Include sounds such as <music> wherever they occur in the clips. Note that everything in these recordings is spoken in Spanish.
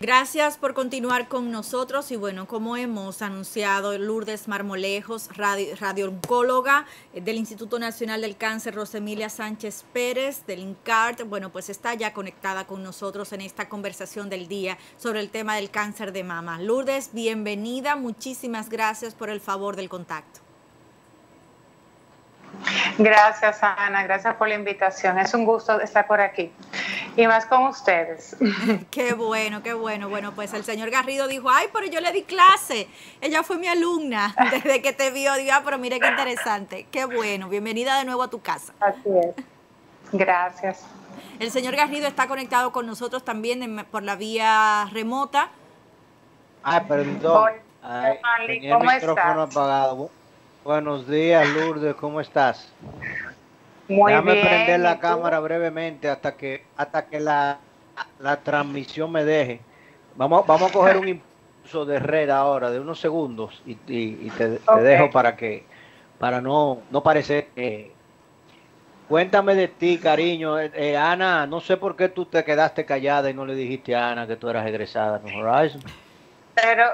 Gracias por continuar con nosotros y bueno, como hemos anunciado, Lourdes Marmolejos, radio, radiooncóloga eh, del Instituto Nacional del Cáncer, Rosemilia Sánchez Pérez del INCART, bueno, pues está ya conectada con nosotros en esta conversación del día sobre el tema del cáncer de mama. Lourdes, bienvenida, muchísimas gracias por el favor del contacto. Gracias, Ana. Gracias por la invitación. Es un gusto estar por aquí. Y más con ustedes. <laughs> Qué bueno, qué bueno. Bueno, pues el señor Garrido dijo, ay, pero yo le di clase. Ella fue mi alumna <laughs> desde que te vio. Digo, ah, pero mire qué interesante. Qué bueno. Bienvenida de nuevo a tu casa. Así es. Gracias. El señor Garrido está conectado con nosotros también por la vía remota. Ay, perdón. Ay, tenía el micrófono apagado. Buenos días, Lourdes, ¿cómo estás? Muy Déjame bien. prender la cámara brevemente hasta que hasta que la, la transmisión me deje. Vamos, vamos a coger un <laughs> impulso de red ahora de unos segundos y, y- y te, dejo para que para no no parecer que Cuéntame de ti, cariño. Eh, eh, Ana, no sé por qué tú te quedaste callada y no le dijiste a Ana que tú eras egresada en Horizon. Pero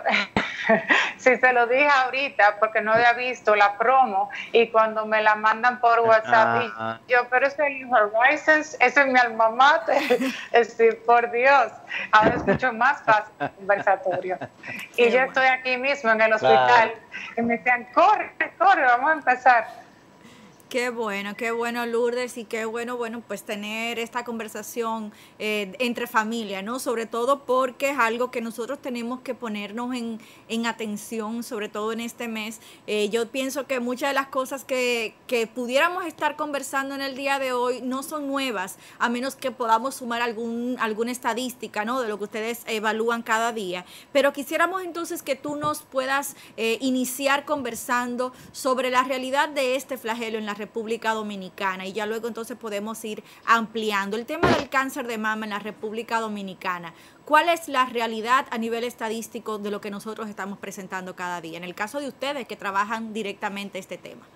<laughs> si se lo dije ahorita porque no había visto la promo y cuando me la mandan por WhatsApp, y yo, pero es el Horizons, ese es mi alma mater. <laughs> Es decir, por Dios, ahora escucho más fácil el conversatorio. <laughs> Y yo estoy aquí mismo en el hospital y me decían, corre, corre, vamos a empezar. Qué bueno, qué bueno Lourdes y qué bueno, bueno, pues tener esta conversación eh, entre familia, ¿no? Sobre todo porque es algo que nosotros tenemos que ponernos en, en atención, sobre todo en este mes. Eh, yo pienso que muchas de las cosas que, que pudiéramos estar conversando en el día de hoy no son nuevas, a menos que podamos sumar algún, alguna estadística, ¿no? De lo que ustedes evalúan cada día. Pero quisiéramos entonces que tú nos puedas eh, iniciar conversando sobre la realidad de este flagelo en la República Dominicana y ya luego entonces podemos ir ampliando. El tema del cáncer de mama en la República Dominicana. ¿Cuál es la realidad a nivel estadístico de lo que nosotros estamos presentando cada día? En el caso de ustedes que trabajan directamente este tema.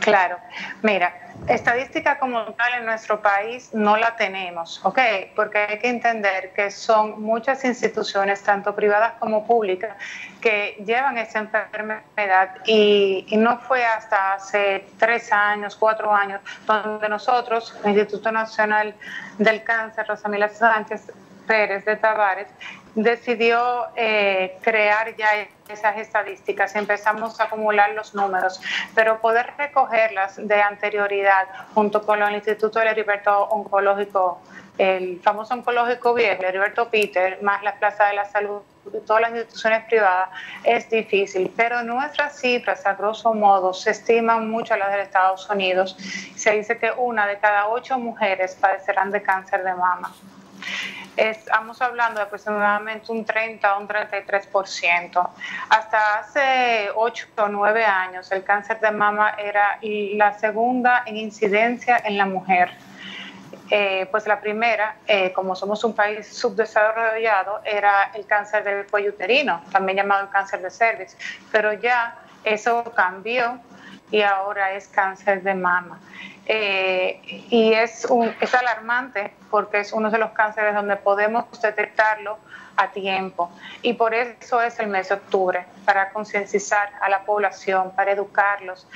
Claro, mira, estadística como tal en nuestro país no la tenemos, ¿ok? Porque hay que entender que son muchas instituciones, tanto privadas como públicas, que llevan esta enfermedad y, y no fue hasta hace tres años, cuatro años, donde nosotros, el Instituto Nacional del Cáncer, Rosamila Sánchez Pérez de Tavares, decidió eh, crear ya esas estadísticas, empezamos a acumular los números, pero poder recogerlas de anterioridad junto con el Instituto del Heriberto Oncológico, el famoso oncológico viejo, Heriberto Peter, más la Plaza de la Salud, todas las instituciones privadas, es difícil, pero nuestras cifras, a grosso modo, se estiman mucho a las de Estados Unidos. Se dice que una de cada ocho mujeres padecerán de cáncer de mama estamos hablando de aproximadamente un 30 o un 33%. Hasta hace 8 o 9 años el cáncer de mama era la segunda en incidencia en la mujer. Eh, pues la primera, eh, como somos un país subdesarrollado, era el cáncer del cuello uterino, también llamado el cáncer de cervix, pero ya eso cambió y ahora es cáncer de mama. Eh, y es, un, es alarmante porque es uno de los cánceres donde podemos detectarlo a tiempo. Y por eso es el mes de octubre, para concienciar a la población, para educarlos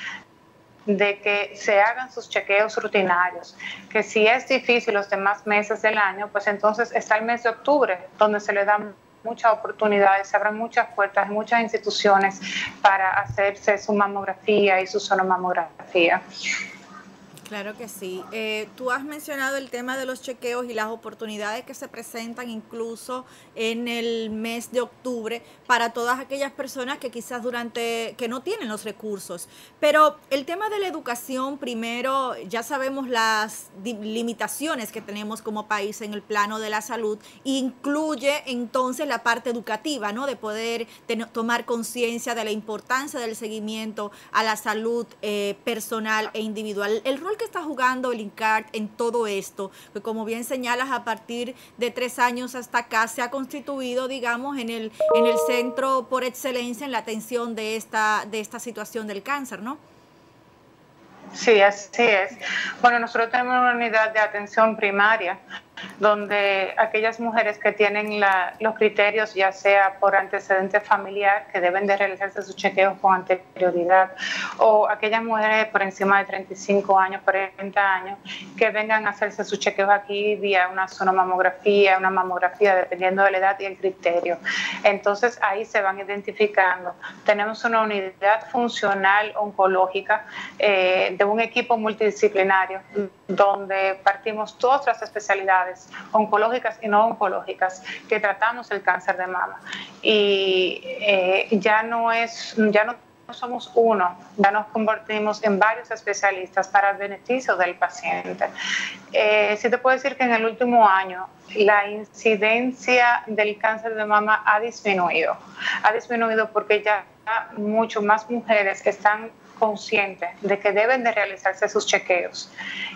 de que se hagan sus chequeos rutinarios, que si es difícil los demás meses del año, pues entonces está el mes de octubre, donde se le dan muchas oportunidades, se abren muchas puertas muchas instituciones para hacerse su mamografía y su sonomamografía. Claro que sí. Eh, tú has mencionado el tema de los chequeos y las oportunidades que se presentan incluso en el mes de octubre para todas aquellas personas que quizás durante, que no tienen los recursos. Pero el tema de la educación, primero, ya sabemos las limitaciones que tenemos como país en el plano de la salud, incluye entonces la parte educativa, ¿no? De poder tomar conciencia de la importancia del seguimiento a la salud eh, personal e individual. El rol que está jugando el INCART en todo esto, que como bien señalas, a partir de tres años hasta acá se ha constituido, digamos, en el, en el centro por excelencia en la atención de esta, de esta situación del cáncer, ¿no? Sí, así es. Bueno, nosotros tenemos una unidad de atención primaria donde aquellas mujeres que tienen los criterios, ya sea por antecedente familiar, que deben de realizarse sus chequeos con anterioridad, o aquellas mujeres por encima de 35 años, 40 años, que vengan a hacerse sus chequeos aquí vía una sonomamografía, una mamografía, dependiendo de la edad y el criterio. Entonces ahí se van identificando. Tenemos una unidad funcional oncológica eh, de un equipo multidisciplinario donde partimos todas las especialidades oncológicas y no oncológicas que tratamos el cáncer de mama. Y eh, ya no es, ya no somos uno, ya nos convertimos en varios especialistas para el beneficio del paciente. Eh, sí te puedo decir que en el último año la incidencia del cáncer de mama ha disminuido. Ha disminuido porque ya mucho más mujeres están conscientes de que deben de realizarse sus chequeos,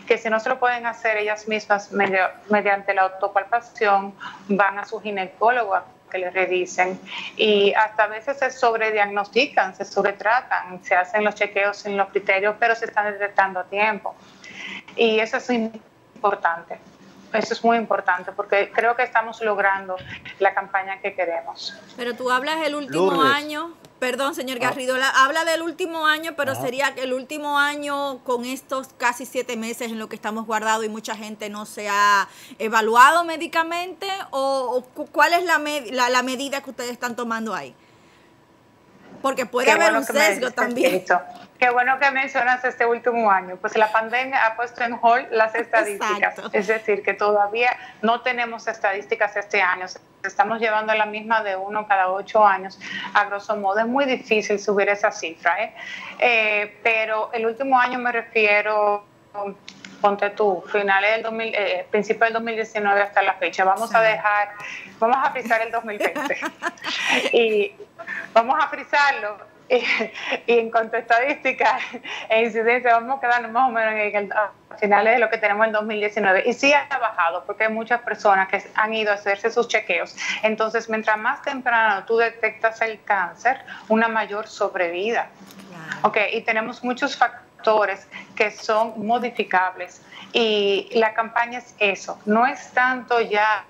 que si no se lo pueden hacer ellas mismas mediante la autopalpación, van a su ginecólogo a que le revisen y hasta a veces se sobrediagnostican, se sobretratan, se hacen los chequeos en los criterios, pero se están detectando a tiempo. Y eso es importante. Eso es muy importante porque creo que estamos logrando la campaña que queremos. Pero tú hablas el último año, Perdón, señor ah. Garrido, habla del último año, pero sería que el último año con estos casi siete meses en lo que estamos guardados y mucha gente no se ha evaluado médicamente o, cuál es la, la, medida que ustedes están tomando ahí. Porque puede haber un sesgo también. Qué bueno que mencionas este último año. Pues la pandemia ha puesto en hold las estadísticas. Es decir, que todavía no tenemos estadísticas este año. Estamos llevando la misma de uno cada ocho años. A grosso modo, es muy difícil subir esa cifra. ¿eh? Eh, pero el último año me refiero ponte tú, finales del 2000, eh, principio del 2019 hasta la fecha. Vamos a dejar, vamos a frisar el 2020 <laughs> y vamos a frisarlo <laughs> y, en cuanto a estadísticas e incidencia, vamos a quedarnos más o menos en el, a finales de lo que tenemos en 2019. Y sí ha bajado porque hay muchas personas que han ido a hacerse sus chequeos. Entonces, mientras más temprano tú detectas el cáncer, una mayor sobrevida. Ok, y tenemos muchos factores que son modificables. Y la campaña es eso, no es tanto ya...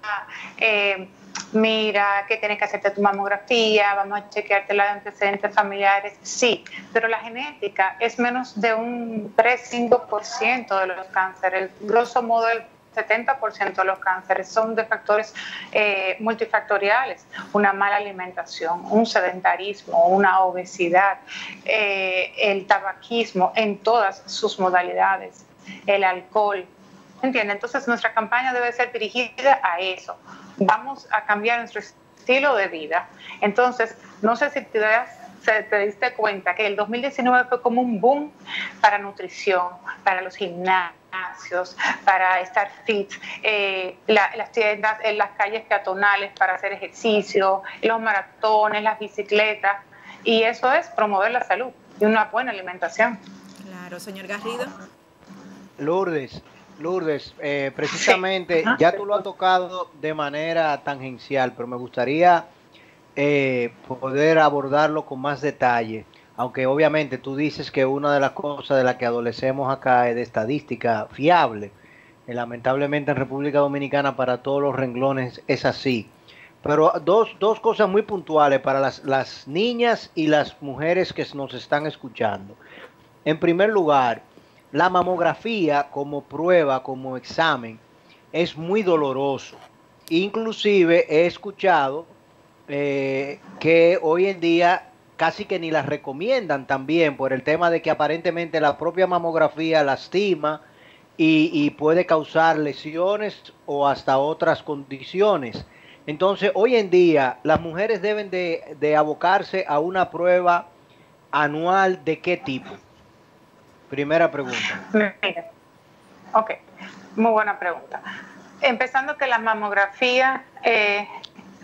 Eh, mira que tienes que hacerte tu mamografía, vamos a chequearte los antecedentes familiares, sí, pero la genética es menos de un 3-5% de los cánceres, grosso modo el 70% de los cánceres son de factores eh, multifactoriales, una mala alimentación, un sedentarismo, una obesidad, eh, el tabaquismo en todas sus modalidades, el alcohol. ¿Entiendes? Entonces nuestra campaña debe ser dirigida a eso, vamos a cambiar nuestro estilo de vida. Entonces, no sé si te, te diste cuenta que el 2019 fue como un boom para nutrición, para los gimnasios, para estar fit, eh, las tiendas en las calles peatonales para hacer ejercicio, los maratones, las bicicletas, y eso es promover la salud y una buena alimentación. Claro, señor Garrido. Lourdes, Lourdes, eh, precisamente, ya tú lo has tocado de manera tangencial, pero me gustaría eh, poder abordarlo con más detalle. Aunque obviamente tú dices que una de las cosas de las que adolecemos acá es de estadística fiable. Eh, lamentablemente en República Dominicana para todos los renglones es así. Pero dos, dos cosas muy puntuales para las, las niñas y las mujeres que nos están escuchando. En primer lugar, la mamografía como prueba, como examen, es muy doloroso. Inclusive he escuchado eh, que hoy en día casi que ni la recomiendan también por el tema de que aparentemente la propia mamografía lastima y, puede causar lesiones o hasta otras condiciones. Entonces, hoy en día, las mujeres deben de, abocarse a una prueba anual de qué tipo. Primera pregunta. Ok, muy buena pregunta. Empezando que las mamografías eh,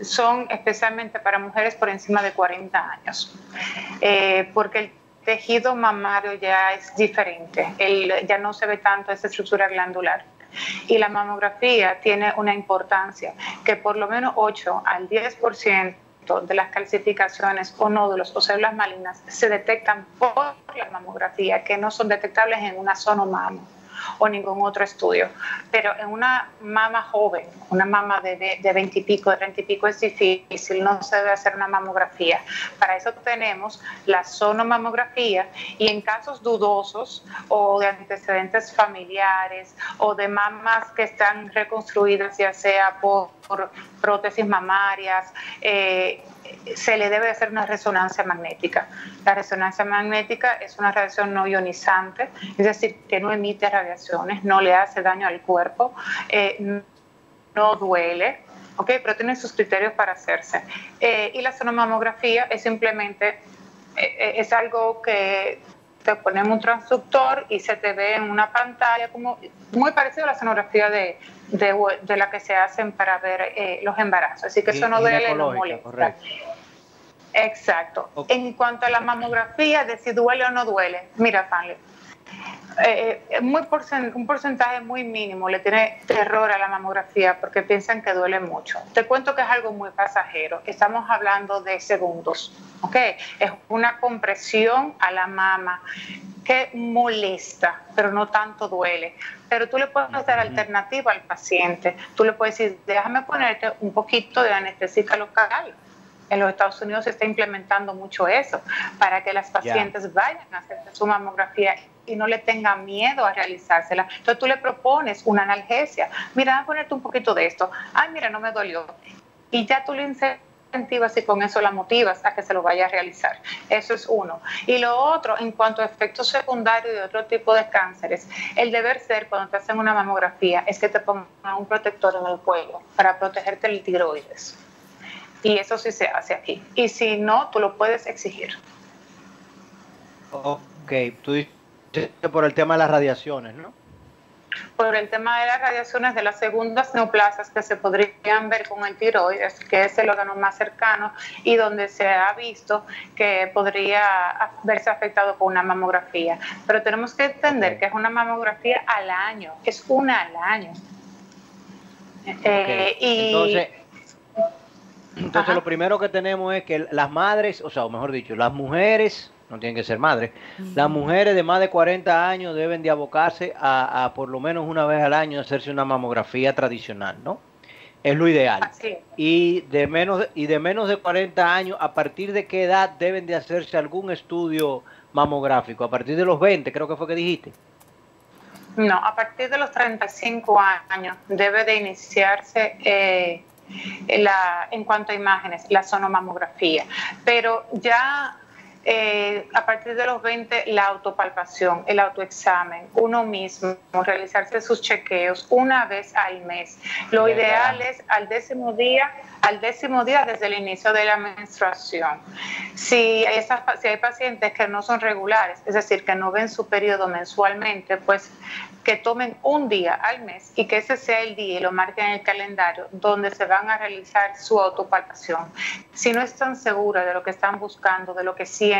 son especialmente para mujeres por encima de 40 años, eh, porque el tejido mamario ya es diferente, ya no se ve tanto esa estructura glandular. Y la mamografía tiene una importancia que por lo menos 8 al 10% de las calcificaciones o nódulos o células malignas se detectan por la mamografía, que no son detectables en una sonomamo o ningún otro estudio. Pero en una mama joven, una mama de, de 20 y pico, de 30 y pico es difícil, no se debe hacer una mamografía. Para eso tenemos la sonomamografía y en casos dudosos o de antecedentes familiares o de mamas que están reconstruidas ya sea por, prótesis mamarias, eh, se le debe hacer una resonancia magnética. La resonancia magnética es una radiación no ionizante, es decir, que no emite radiaciones, no le hace daño al cuerpo, eh, no duele, ¿ok? Pero tiene sus criterios para hacerse. Eh, y la sonomamografía es simplemente, eh, es algo que te ponemos un transductor y se te ve en una pantalla como muy parecido a la sonografía de, de, la que se hacen para ver los embarazos. Así que eso no duele, no molesta. Exacto. En cuanto a la mamografía, de si duele o no duele, mira, Fanle, eh, eh muy un porcentaje muy mínimo le tiene terror a la mamografía porque piensan que duele mucho. Te cuento que es algo muy pasajero. Estamos hablando de segundos, ¿ok? Es una compresión a la mama que molesta, pero no tanto duele. Pero tú le puedes dar alternativa al paciente. Tú le puedes decir, déjame ponerte un poquito de anestésica local en los Estados Unidos se está implementando mucho eso, para que las pacientes vayan a hacer su mamografía y no le tengan miedo a realizársela. Entonces tú le propones una analgesia. Mira, a ponerte un poquito de esto. Ay, mira, no me dolió. Y ya tú le incentivas y con eso la motivas a que se lo vaya a realizar. Eso es uno. Y lo otro, en cuanto a efectos secundarios de otro tipo de cánceres, el deber ser cuando te hacen una mamografía es que te pongan un protector en el cuello para protegerte el tiroides. Y eso sí se hace aquí. Y si no, tú lo puedes exigir. Ok, tú dices por el tema de las radiaciones, ¿no? Por el tema de las radiaciones de las segundas neoplasias que se podrían ver con el tiroides, que es el órgano más cercano y donde se ha visto que podría verse afectado por una mamografía. Pero tenemos que entender que es una mamografía al año, es una al año. Eh, y Entonces, entonces lo primero que tenemos es que las madres, o sea, o mejor dicho, las mujeres, no tienen que ser madres, las mujeres de más de 40 años deben de abocarse a, por lo menos una vez al año hacerse una mamografía tradicional, ¿no? Es lo ideal. Y de menos y de menos de 40 años, ¿a partir de qué edad deben de hacerse algún estudio mamográfico? A partir de los 20, creo que fue que dijiste. No, a partir de los 35 años debe de iniciarse eh, en cuanto a imágenes, la sonomamografía. Pero ya eh, a partir de los 20, la autopalpación, el autoexamen, uno mismo, realizarse sus chequeos una vez al mes. Lo ideal es al décimo día al décimo día desde el inicio de la menstruación. Si, si hay pacientes que no son regulares, es decir, que no ven su periodo mensualmente, pues que tomen un día al mes y que ese sea el día y lo marquen en el calendario donde se van a realizar su autopalpación. Si no están seguras de lo que están buscando, de lo que sienten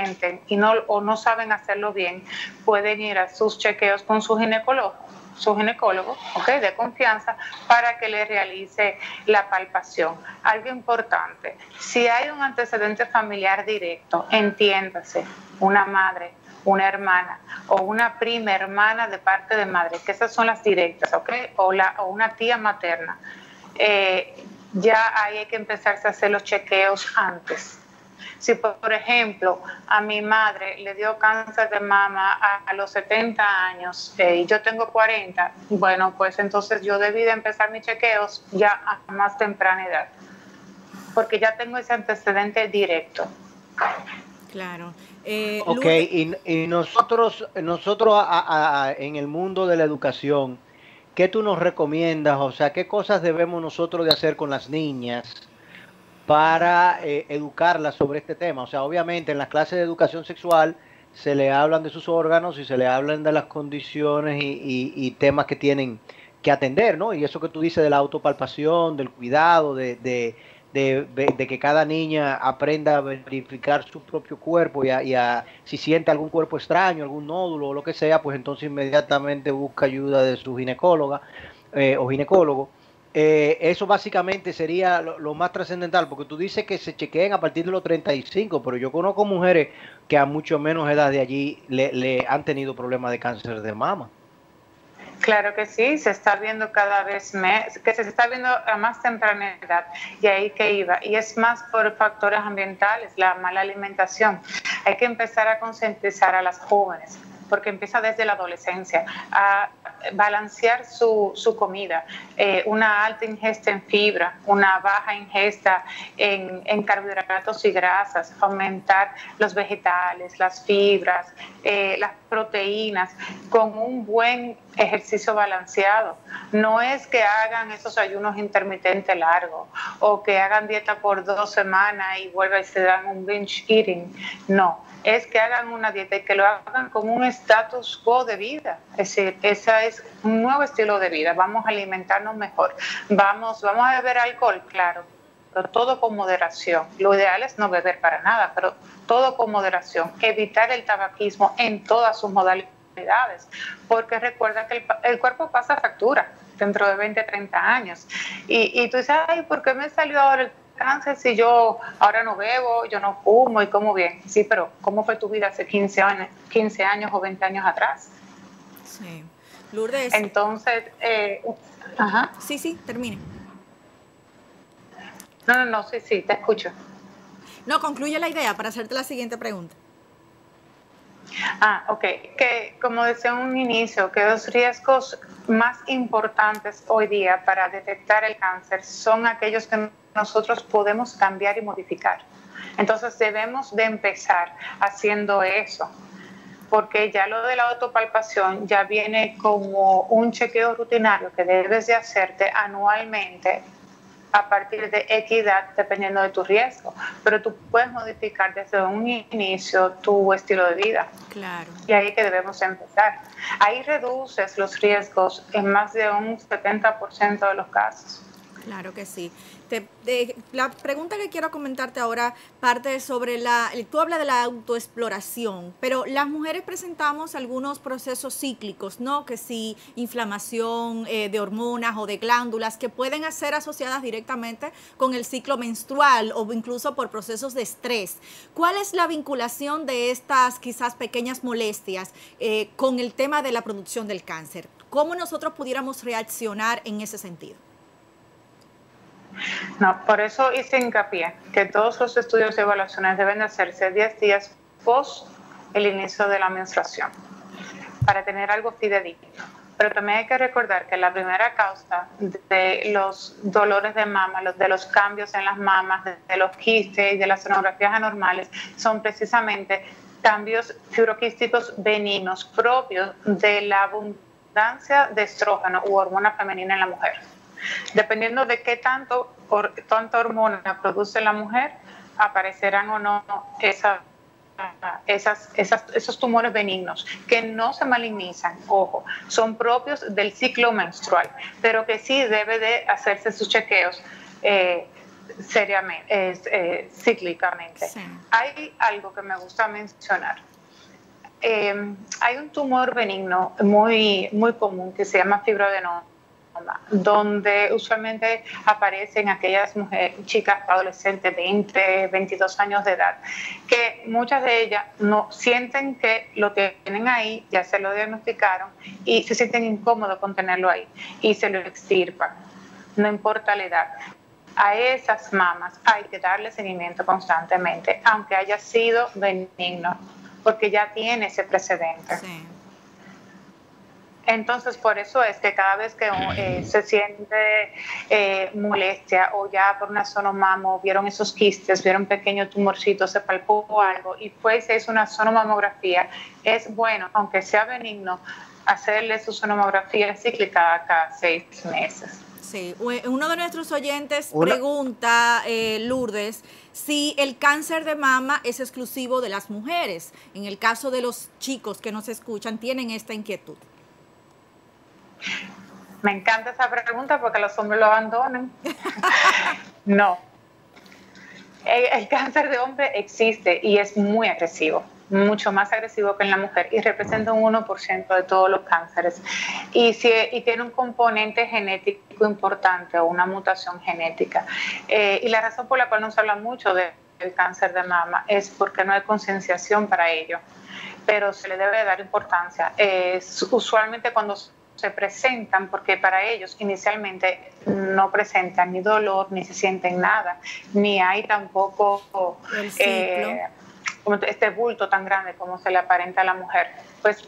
y no, o no saben hacerlo bien, pueden ir a sus chequeos con su ginecólogo su ginecólogo, ¿ok? De confianza para que le realice la palpación. Algo importante, si hay un antecedente familiar directo, entiéndase, una madre, una hermana o una prima hermana de parte de madre, que esas son las directas, ¿ok? O, la, o una tía materna. Eh, ya hay que empezarse a hacer los chequeos antes si, por ejemplo, a mi madre le dio cáncer de mama a, los 70 años eh, y yo tengo 40, bueno, pues entonces yo debí de empezar mis chequeos ya a más temprana edad, porque ya tengo ese antecedente directo. Claro. Eh, ok, y, nosotros, nosotros en el mundo de la educación, ¿qué tú nos recomiendas? O sea, ¿qué cosas debemos nosotros de hacer con las niñas para eh, educarlas sobre este tema? O sea, obviamente en las clases de educación sexual se le hablan de sus órganos y se le hablan de las condiciones y, temas que tienen que atender, ¿no? Y eso que tú dices de la autopalpación, del cuidado, de, de, de, que cada niña aprenda a verificar su propio cuerpo y a, si siente algún cuerpo extraño, algún nódulo o lo que sea, pues entonces inmediatamente busca ayuda de su ginecóloga eh, o ginecólogo. Eh, eso básicamente sería lo, más trascendental, porque tú dices que se chequeen a partir de los 35, pero yo conozco mujeres que a mucho menos edad de allí le, han tenido problemas de cáncer de mama. Claro que sí, se está viendo cada vez más, que se está viendo a más temprana edad, y ahí que iba. Y es más por factores ambientales, la mala alimentación. Hay que empezar a concientizar a las jóvenes porque empieza desde la adolescencia, a balancear su, su comida, eh, una alta ingesta en fibra, una baja ingesta en, en, carbohidratos y grasas, aumentar los vegetales, las fibras, eh, las proteínas, con un buen ejercicio balanceado. No es que hagan esos ayunos intermitentes largos o que hagan dieta por dos semanas y vuelvan y se dan un binge eating. No, es que hagan una dieta y que lo hagan como un status quo de vida. Es decir, ese es un nuevo estilo de vida. Vamos a alimentarnos mejor. Vamos, vamos a beber alcohol, claro, pero todo con moderación. Lo ideal es no beber para nada, pero todo con moderación. Evitar el tabaquismo en todas sus modalidades, porque recuerda que el, cuerpo pasa factura dentro de 20, 30 años. Y, y tú dices, ay, ¿por qué me salió ahora el cáncer si yo ahora no bebo, yo no fumo y como bien? Sí, pero ¿cómo fue tu vida hace 15 años, 15 años o 20 años atrás? Sí. Lourdes. Entonces, eh, ajá. Sí, sí, termine. No, no, no, sí, sí, te escucho. No, concluye la idea para hacerte la siguiente pregunta. Ah, ok. Que como decía en un inicio, que los riesgos más importantes hoy día para detectar el cáncer son aquellos que nosotros podemos cambiar y modificar. Entonces debemos de empezar haciendo eso, porque ya lo de la autopalpación ya viene como un chequeo rutinario que debes de hacerte anualmente a partir de equidad dependiendo de tu riesgo, pero tú puedes modificar desde un inicio tu estilo de vida. Claro. Y ahí que debemos empezar. Ahí reduces los riesgos en más de un 70% de los casos. Claro que sí. La pregunta que quiero comentarte ahora parte sobre la, tú hablas de la autoexploración, pero las mujeres presentamos algunos procesos cíclicos, ¿no? Que si inflamación eh, de hormonas o de glándulas que pueden ser asociadas directamente con el ciclo menstrual o incluso por procesos de estrés. ¿Cuál es la vinculación de estas quizás pequeñas molestias eh, con el tema de la producción del cáncer? ¿Cómo nosotros pudiéramos reaccionar en ese sentido? No, por eso hice hincapié que todos los estudios de evaluaciones deben hacerse 10 días post el inicio de la menstruación para tener algo fidedigno. Pero también hay que recordar que la primera causa de los dolores de mama, de los cambios en las mamas, de, los quistes y de las sonografías anormales son precisamente cambios fibroquísticos benignos propios de la abundancia de estrógeno u hormona femenina en la mujer. Dependiendo de qué tanto, tanta hormona produce la mujer, aparecerán o no esas, esos tumores benignos que no se malignizan, ojo, son propios del ciclo menstrual, pero que sí debe de hacerse sus chequeos eh, seriamente, eh, cíclicamente. Hay algo que me gusta mencionar. Eh, hay un tumor benigno muy, muy común que se llama fibroadenoma donde usualmente aparecen aquellas mujeres, chicas adolescentes, 20, 22 años de edad, que muchas de ellas no sienten que lo tienen ahí, ya se lo diagnosticaron y se sienten incómodos con tenerlo ahí y se lo extirpan, no importa la edad. A esas mamas hay que darle seguimiento constantemente, aunque haya sido benigno, porque ya tiene ese precedente. Sí. Entonces, por eso es que cada vez que eh, se siente eh, molestia o ya por una sonomamo vieron esos quistes, vieron pequeños tumorcitos, se palpó algo y pues es una sonomamografía, es bueno, aunque sea benigno, hacerle su sonografía cíclica cada seis meses. Sí, uno de nuestros oyentes pregunta, eh, Lourdes, si el cáncer de mama es exclusivo de las mujeres. En el caso de los chicos que nos escuchan, tienen esta inquietud. Me encanta esa pregunta porque los hombres lo abandonan. <laughs> no. el cáncer de hombre existe y es muy agresivo mucho más agresivo que en la mujer y representa un 1% de todos los cánceres. Y, tiene un componente genético importante o una mutación genética. Eh, y la razón por la cual no se habla mucho del cáncer de mama es porque no hay concienciación para ello, pero se le debe dar importancia. usualmente cuando se presentan, porque para ellos inicialmente no presentan ni dolor, ni se sienten nada, ni hay tampoco este bulto tan grande como se le aparenta a la mujer, pues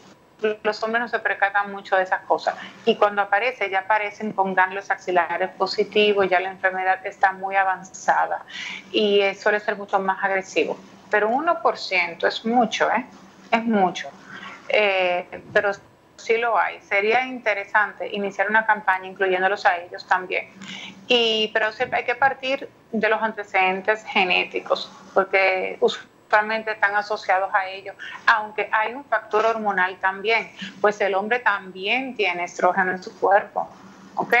los hombres no se percatan mucho de esas cosas. Y cuando aparece, ya aparecen con ganglios axilares positivos, ya la enfermedad está muy avanzada y suele ser mucho más agresivo. Pero un 1% es mucho, ¿eh? Es mucho. Eh, pero sí lo hay. Sería interesante iniciar una campaña incluyéndolos a ellos también. Y, pero hay que partir de los antecedentes genéticos, porque Actualmente están asociados a ello, aunque hay un factor hormonal también, pues el hombre también tiene estrógeno en su cuerpo. ¿Ok?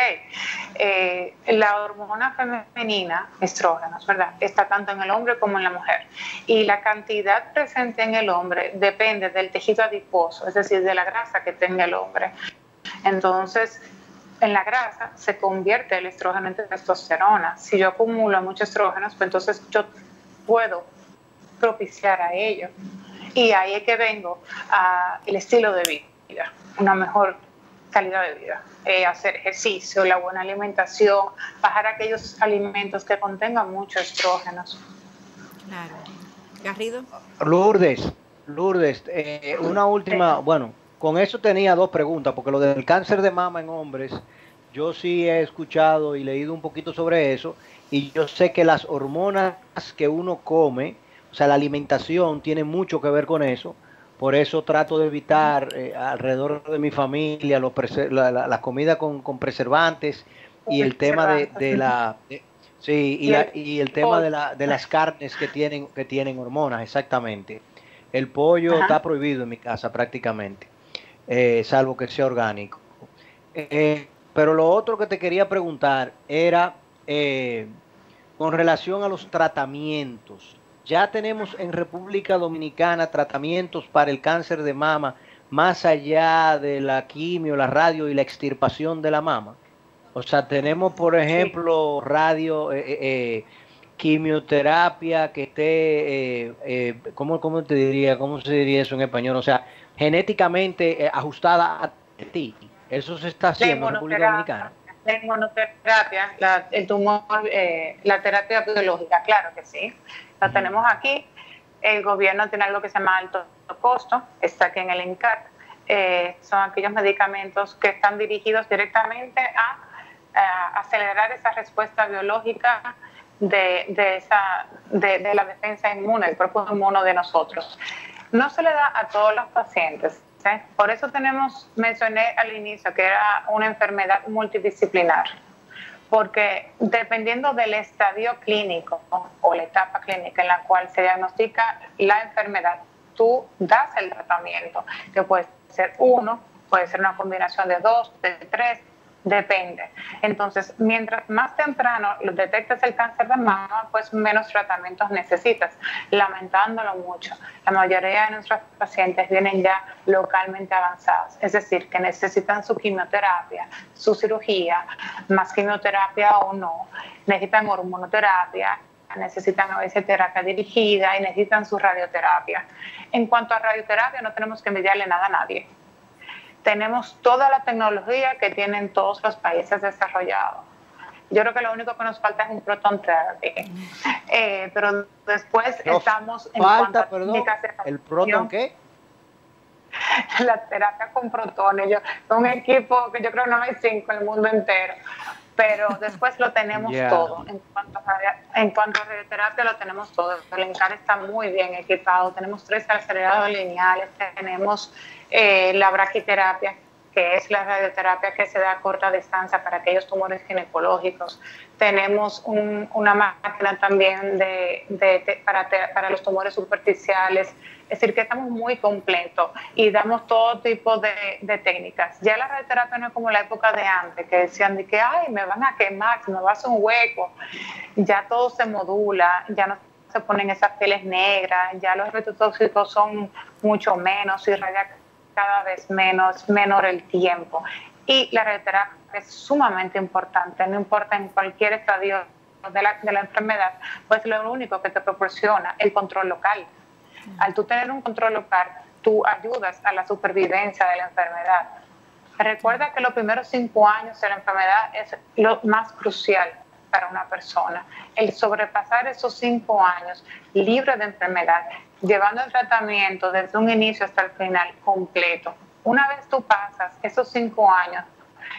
Eh, la hormona femenina, estrógenos, ¿verdad? Está tanto en el hombre como en la mujer. Y la cantidad presente en el hombre depende del tejido adiposo, es decir, de la grasa que tenga el hombre. Entonces, en la grasa se convierte el estrógeno en testosterona. Si yo acumulo muchos estrógenos, pues entonces yo puedo propiciar a ello. Y ahí es que vengo al estilo de vida, una mejor calidad de vida, eh, hacer ejercicio, la buena alimentación, bajar aquellos alimentos que contengan muchos estrógenos. Claro. Garrido. Lourdes, Lourdes, eh, una última, bueno, con eso tenía dos preguntas, porque lo del cáncer de mama en hombres, yo sí he escuchado y leído un poquito sobre eso, y yo sé que las hormonas que uno come, o sea, la alimentación tiene mucho que ver con eso. Por eso trato de evitar eh, alrededor de mi familia los la, comida con, preservantes y el tema de, la... sí, y, y, el tema de, la, de las carnes que tienen, que tienen hormonas, exactamente. El pollo está prohibido en mi casa prácticamente, eh, salvo que sea orgánico. Eh, pero lo otro que te quería preguntar era con relación a los tratamientos. Ya tenemos en República Dominicana tratamientos para el cáncer de mama más allá de la quimio, la radio y la extirpación de la mama. O sea, tenemos, por ejemplo, radio, eh, eh, eh, quimioterapia que esté, eh, ¿cómo, ¿cómo, te diría? ¿Cómo se diría eso en español? O sea, genéticamente ajustada a ti. Eso se está haciendo en República Dominicana. Inmunoterapia, la, el tumor, la terapia biológica, claro que sí. La tenemos aquí. El gobierno tiene algo que se llama alto costo, está aquí en el INCAT. Eh, son aquellos medicamentos que están dirigidos directamente a, acelerar esa respuesta biológica de, esa, de, la defensa inmune, el propio inmuno de nosotros. No se le da a todos los pacientes. Por eso tenemos, mencioné al inicio que era una enfermedad multidisciplinar porque dependiendo del estadio clínico o la etapa clínica en la cual se diagnostica la enfermedad, tú das el tratamiento, que puede ser uno, puede ser una combinación de dos, de tres, Depende. Entonces, mientras más temprano detectes el cáncer de mama, pues menos tratamientos necesitas, lamentándolo mucho. La mayoría de nuestros pacientes vienen ya localmente avanzados, es decir, que necesitan su quimioterapia, su cirugía, más quimioterapia o no, necesitan hormonoterapia, necesitan a veces terapia dirigida y necesitan su radioterapia. En cuanto a radioterapia, no tenemos que envidiarle nada a nadie tenemos toda la tecnología que tienen todos los países desarrollados. Yo creo que lo único que nos falta es un proton therapy. Eh, pero después estamos en falta, perdón, ¿El proton qué? <laughs> La terapia con protones. Yo, un equipo que yo creo no hay cinco en el mundo entero. Pero después lo tenemos todo. En cuanto, a, en cuanto a radioterapia, lo tenemos todo. El ENCAR está muy bien equipado. Tenemos tres aceleradores lineales, tenemos eh, la braquiterapia, que es la radioterapia que se da a corta distancia para aquellos tumores ginecológicos. Tenemos una máquina también de, para, para los tumores superficiales. Es decir, que estamos muy completos y damos todo tipo de, técnicas. Ya la radioterapia no es como la época de antes, que decían de que, ay, me van a quemar, me va a hacer un hueco. Ya todo se modula, ya no se ponen esas pieles negras, ya los retrotóxicos son mucho menos y cada vez menos, menor el tiempo. Y la radioterapia es sumamente importante, no importa en cualquier estadio de la, de la enfermedad, pues lo único que te proporciona el control local. Al tú tener un control local, tú ayudas a la supervivencia de la enfermedad. Recuerda que los primeros cinco años de la enfermedad es lo más crucial para una persona. El sobrepasar esos cinco años libre de enfermedad, llevando el tratamiento desde un inicio hasta el final completo. Una vez tú pasas esos cinco años,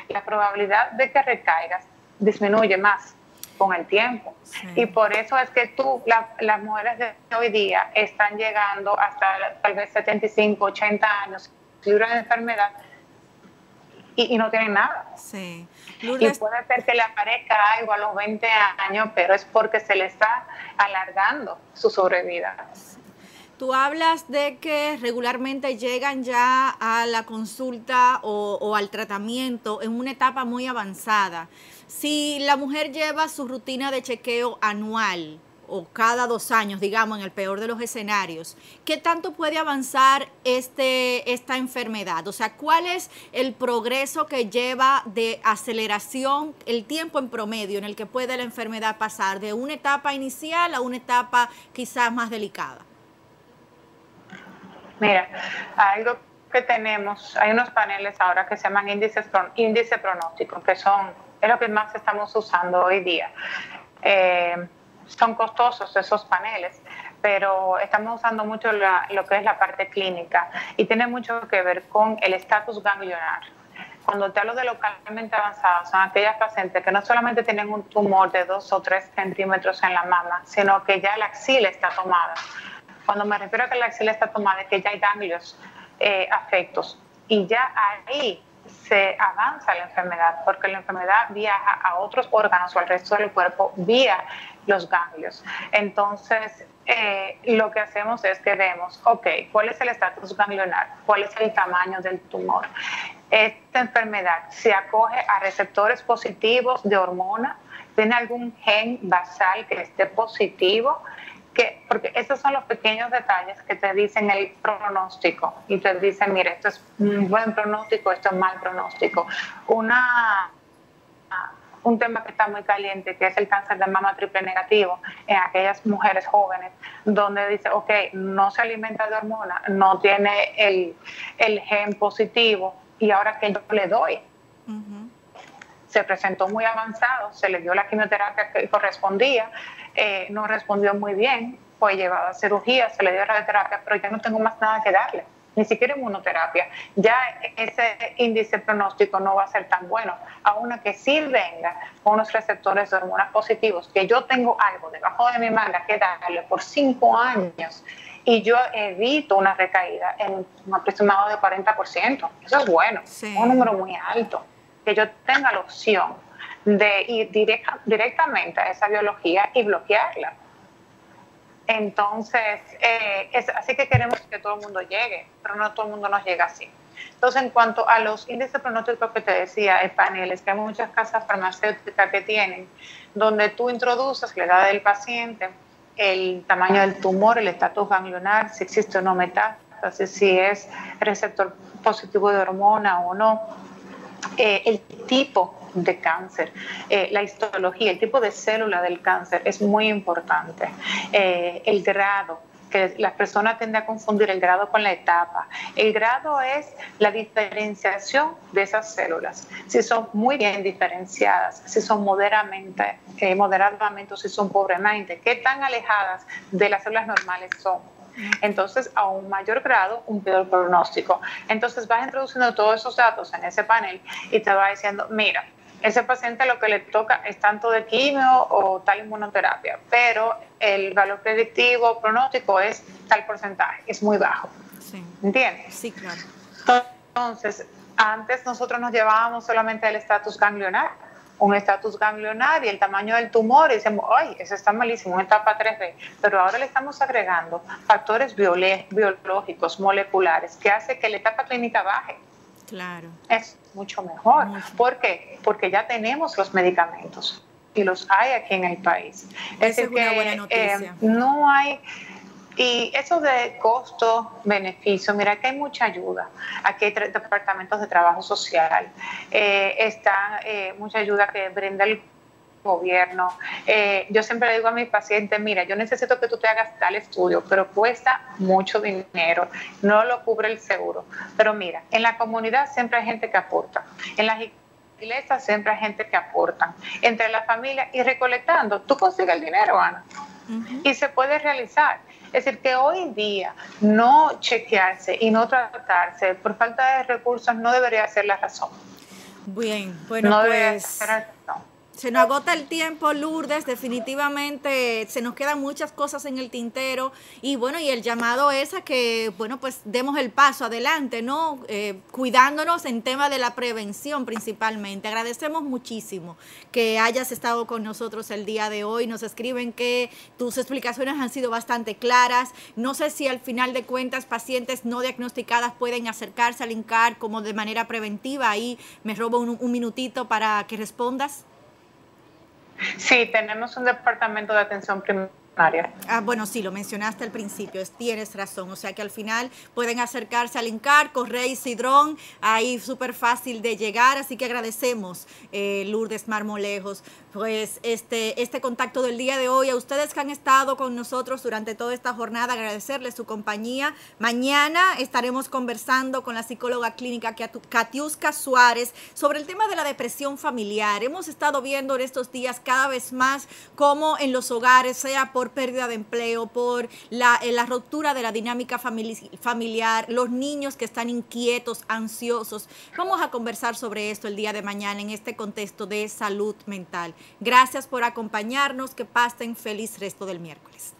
la probabilidad de que recaigas disminuye más con el tiempo. Y por eso es que tú, las mujeres de hoy día están llegando hasta tal vez 75, 80 años libres de enfermedad y, no tienen nada. Sí. Y puede ser que le aparezca algo a los 20 años, pero es porque se le está alargando su sobrevida. Tú hablas de que regularmente llegan ya a la consulta o, o, al tratamiento en una etapa muy avanzada. Si la mujer lleva su rutina de chequeo anual, o cada dos años, digamos, en el peor de los escenarios, ¿qué tanto puede avanzar este, esta enfermedad? O sea, ¿cuál es el progreso que lleva de aceleración, el tiempo en promedio en el que puede la enfermedad pasar de una etapa inicial a una etapa quizás más delicada? Mira, algo que tenemos, hay unos paneles ahora que se llaman índices, índice pronóstico, que son, es lo que más estamos usando hoy día. Eh, son costosos esos paneles, pero estamos usando mucho lo que es la parte clínica y tiene mucho que ver con el estatus ganglionar. Cuando te hablo de localmente avanzado, son aquellas pacientes que no solamente tienen un tumor de 2 o 3 centímetros en la mama, sino que ya la axila está tomada. Cuando me refiero a que la axila está tomada, es que ya hay ganglios eh, afectos. Y ya ahí se avanza la enfermedad, porque la enfermedad viaja a otros órganos o al resto del cuerpo vía los ganglios. Entonces, eh, lo que hacemos es que vemos, ok, ¿cuál es el estatus ganglionar? ¿Cuál es el tamaño del tumor? Esta enfermedad se acoge a receptores positivos de hormona, tiene algún gen basal que esté positivo, que, porque esos son los pequeños detalles que te dicen el pronóstico y te dicen, mire, esto es un buen pronóstico, esto es mal pronóstico. Una un tema que está muy caliente, que es el cáncer de mama triple negativo en aquellas mujeres jóvenes, donde dice, ok, no se alimenta de hormonas, no tiene el, gen positivo, y ahora que yo le doy. Se presentó muy avanzado, se le dio la quimioterapia que correspondía, eh, no respondió muy bien, fue llevado a cirugía, se le dio radioterapia, pero ya no tengo más nada que darle ni siquiera inmunoterapia, ya ese índice pronóstico no va a ser tan bueno, a una que sí venga con unos receptores de hormonas positivos, que yo tengo algo debajo de mi manga que darle por cinco años y yo evito una recaída en un aproximado de 40%. Eso es bueno, un número muy alto, que yo tenga la opción de ir directamente a esa biología y bloquearla. Entonces, eh, es, así que queremos que todo el mundo llegue, pero no todo el mundo nos llega así. Entonces, en cuanto a los índices pronósticos que te decía, el paneles, que hay muchas casas farmacéuticas que tienen, donde tú introduces la edad del paciente, el tamaño del tumor, el estatus ganglionar, si existe o no metástasis, si es receptor positivo de hormona o no, eh, el tipo de cáncer. Eh, la histología, el tipo de célula del cáncer es muy importante. Eh, el grado, que las personas tienden a confundir el grado con la etapa. El grado es la diferenciación de esas células. Si son muy bien diferenciadas, si son moderadamente, eh, moderadamente o si son pobremente, qué tan alejadas de las células normales son. Entonces, a un mayor grado, un peor pronóstico. Entonces, vas introduciendo todos esos datos en ese panel y te va diciendo, mira, ese paciente lo que le toca es tanto de quimio o tal inmunoterapia, pero el valor predictivo pronóstico es tal porcentaje, es muy bajo. Sí. ¿Entiendes? Sí, claro. Entonces, Antes nosotros nos llevábamos solamente el estatus ganglionar, un estatus ganglionar y el tamaño del tumor y decimos, ay, eso está malísimo, una etapa 3B, pero ahora le estamos agregando factores biológicos, moleculares, que hace que la etapa clínica baje. Claro. Es mucho mejor. ¿Por qué? Porque ya tenemos los medicamentos y los hay aquí en el país. Es decir, que buena noticia. no hay y eso de costo, beneficio, mira que hay mucha ayuda. Aquí hay departamentos de trabajo social, eh, está eh, mucha ayuda que brinda el gobierno. Eh, yo siempre le digo a mis pacientes, mira, yo necesito que tú te hagas tal estudio, pero cuesta mucho dinero, no lo cubre el seguro. Pero mira, en la comunidad siempre hay gente que aporta. En las iglesias siempre hay gente que aporta. Entre la familia y recolectando, tú consigues el dinero, Ana. Y se puede realizar. Es decir, que hoy día no chequearse y no tratarse por falta de recursos no debería ser la razón. Bien, bueno, no pues... Ser. Se nos agota el tiempo, Lourdes, definitivamente se nos quedan muchas cosas en el tintero y bueno, y el llamado es a que, bueno, pues demos el paso adelante, ¿no? Eh, cuidándonos en tema de la prevención principalmente. Agradecemos muchísimo que hayas estado con nosotros el día de hoy. Nos escriben que tus explicaciones han sido bastante claras. No sé si al final de cuentas pacientes no diagnosticadas pueden acercarse al INCAR como de manera preventiva. Ahí me robo un minutito para que respondas. Sí, tenemos un departamento de atención primaria Ah, bueno, sí, lo mencionaste al principio, tienes razón. O sea que al final pueden acercarse al INCAR, Correy, Sidrón, ahí súper fácil de llegar. Así que agradecemos, eh, Lourdes Marmolejos, pues este, este contacto del día de hoy. A ustedes que han estado con nosotros durante toda esta jornada, agradecerles su compañía. Mañana estaremos conversando con la psicóloga clínica Katiuska Suárez sobre el tema de la depresión familiar. Hemos estado viendo en estos días cada vez más cómo en los hogares, sea por pérdida de empleo, por la, eh, la ruptura de la dinámica familiar, los niños que están inquietos, ansiosos. Vamos a conversar sobre esto el día de mañana en este contexto de salud mental. Gracias por acompañarnos, que pasen feliz resto del miércoles.